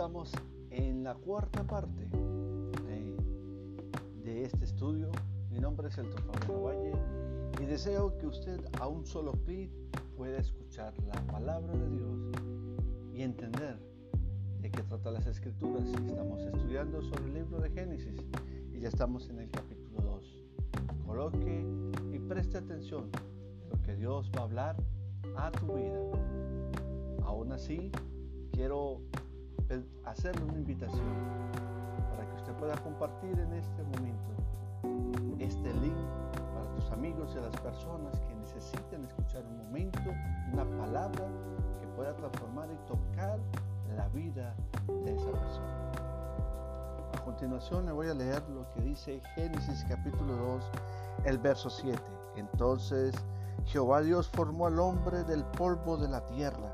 estamos en la cuarta parte de, de este estudio. Mi nombre es el Fabián Valle y deseo que usted a un solo clic pueda escuchar la palabra de Dios y entender de qué trata las escrituras. Estamos estudiando sobre el libro de Génesis y ya estamos en el capítulo 2. Coloque y preste atención a lo que Dios va a hablar a tu vida. Aún así, quiero hacerle una invitación para que usted pueda compartir en este momento este link para tus amigos y a las personas que necesiten escuchar un momento, una palabra que pueda transformar y tocar la vida de esa persona. A continuación le voy a leer lo que dice Génesis capítulo 2, el verso 7. Entonces Jehová Dios formó al hombre del polvo de la tierra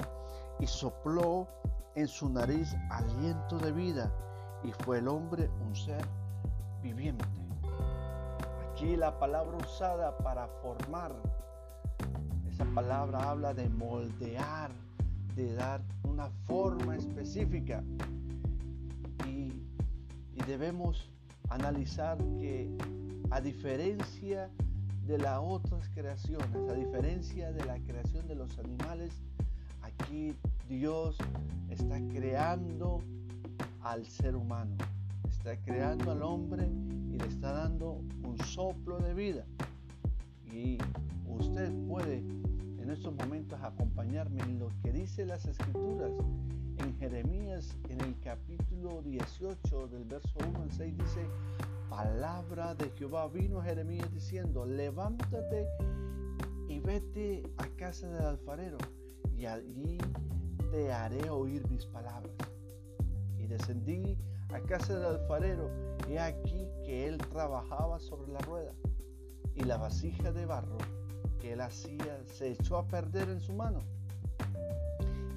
y sopló en su nariz aliento de vida y fue el hombre un ser viviente. Aquí la palabra usada para formar, esa palabra habla de moldear, de dar una forma específica. Y, y debemos analizar que a diferencia de las otras creaciones, a diferencia de la creación de los animales, aquí Dios está creando al ser humano, está creando al hombre y le está dando un soplo de vida. Y usted puede en estos momentos acompañarme en lo que dice las escrituras. En Jeremías, en el capítulo 18, del verso 1 al 6, dice, palabra de Jehová vino a Jeremías diciendo, levántate y vete a casa del alfarero y allí te haré oír mis palabras. Y descendí a casa del alfarero y aquí que él trabajaba sobre la rueda y la vasija de barro que él hacía se echó a perder en su mano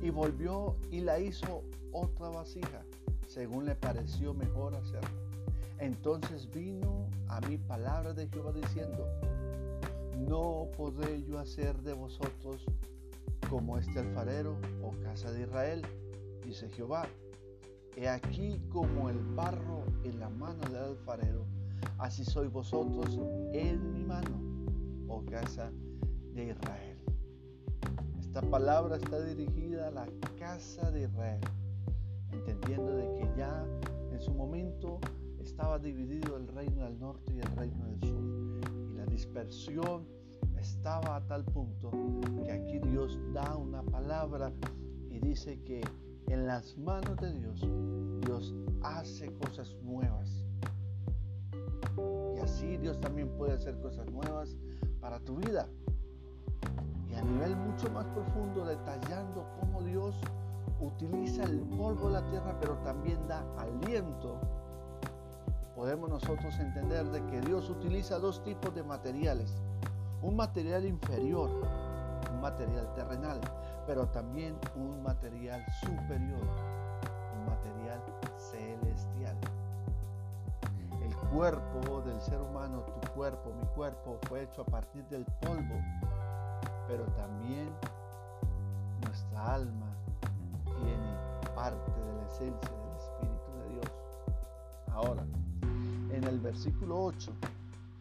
y volvió y la hizo otra vasija según le pareció mejor hacerlo. Entonces vino a mí palabra de Jehová diciendo, no podré yo hacer de vosotros como este alfarero o casa de Israel, dice Jehová. He aquí como el barro en la mano del alfarero, así sois vosotros en mi mano, oh casa de Israel. Esta palabra está dirigida a la casa de Israel, entendiendo de que ya en su momento estaba dividido el reino del norte y el reino del sur. Y la dispersión estaba a tal punto que aquí Dios da una palabra y dice que en las manos de Dios, Dios hace cosas nuevas. Y así Dios también puede hacer cosas nuevas para tu vida. Y a nivel mucho más profundo, detallando cómo Dios utiliza el polvo de la tierra, pero también da aliento podemos nosotros entender de que Dios utiliza dos tipos de materiales. Un material inferior, un material terrenal, pero también un material superior, un material celestial. El cuerpo del ser humano, tu cuerpo, mi cuerpo, fue hecho a partir del polvo, pero también nuestra alma tiene parte de la esencia del Espíritu de Dios. Ahora, en el versículo 8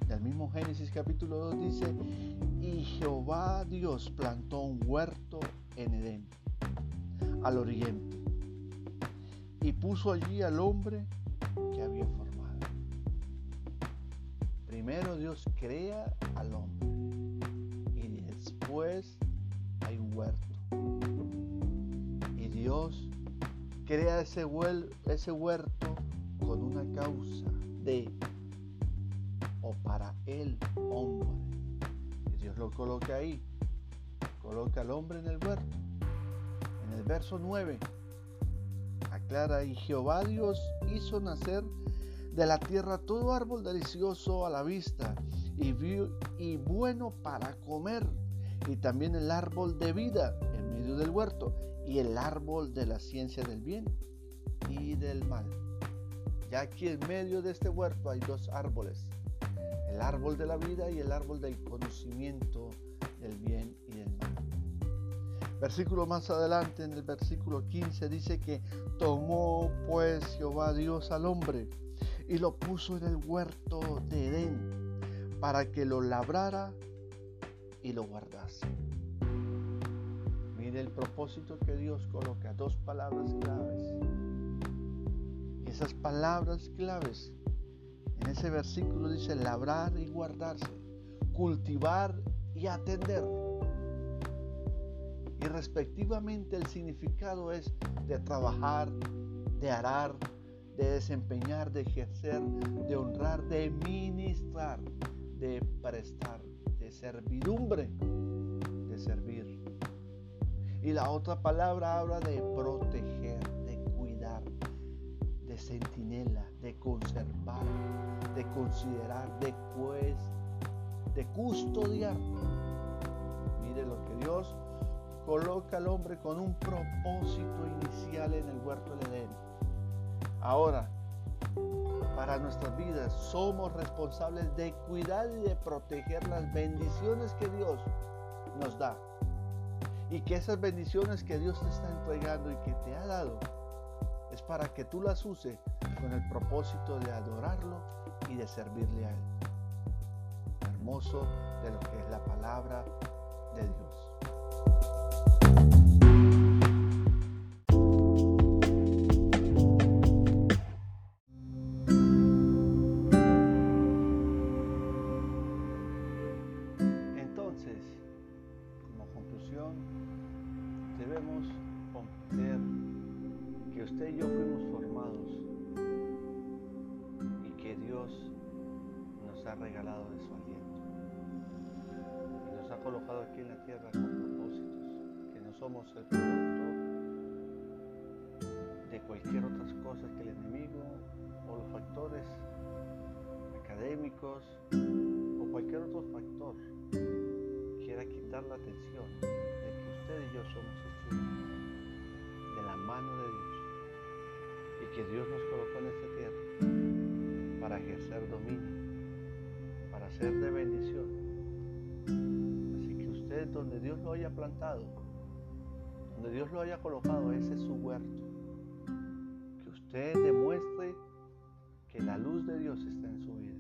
del mismo Génesis capítulo 2 dice, y Jehová Dios plantó un huerto en Edén, al oriente, y puso allí al hombre que había formado. Primero Dios crea al hombre y después hay un huerto. Y Dios crea ese, ese huerto con una causa o para el hombre. Y Dios lo coloca ahí. Coloca al hombre en el huerto. En el verso 9 aclara, y Jehová Dios hizo nacer de la tierra todo árbol delicioso a la vista y, y bueno para comer, y también el árbol de vida en medio del huerto, y el árbol de la ciencia del bien y del mal. Ya aquí en medio de este huerto hay dos árboles, el árbol de la vida y el árbol del conocimiento del bien y del mal. Versículo más adelante, en el versículo 15, dice que tomó pues Jehová Dios al hombre y lo puso en el huerto de Edén para que lo labrara y lo guardase. Mire el propósito que Dios coloca, dos palabras claves. Esas palabras claves en ese versículo dice labrar y guardarse, cultivar y atender. Y respectivamente el significado es de trabajar, de arar, de desempeñar, de ejercer, de honrar, de ministrar, de prestar, de servidumbre, de servir. Y la otra palabra habla de proteger, considerar, de de custodiar. Mire lo que Dios coloca al hombre con un propósito inicial en el huerto del Edén. Ahora, para nuestras vidas somos responsables de cuidar y de proteger las bendiciones que Dios nos da. Y que esas bendiciones que Dios te está entregando y que te ha dado es para que tú las uses con el propósito de adorarlo y de servirle a Él. Hermoso de lo que es la palabra de Dios. Entonces, como conclusión, debemos comprender que usted y yo fuimos formados Dios nos ha regalado de su aliento. Y nos ha colocado aquí en la tierra con propósitos, que no somos el producto de cualquier otras cosas que el enemigo o los factores académicos o cualquier otro factor quiera quitar la atención de que usted y yo somos estudiantes de la mano de Dios y que Dios nos colocó para ejercer dominio, para ser de bendición. Así que usted donde Dios lo haya plantado, donde Dios lo haya colocado, ese es su huerto. Que usted demuestre que la luz de Dios está en su vida.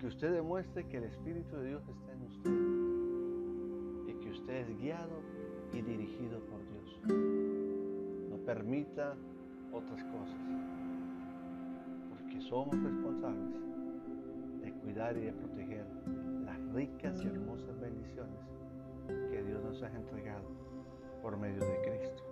Que usted demuestre que el Espíritu de Dios está en usted. Y que usted es guiado y dirigido por Dios. No permita otras cosas somos responsables de cuidar y de proteger las ricas y hermosas bendiciones que Dios nos ha entregado por medio de Cristo.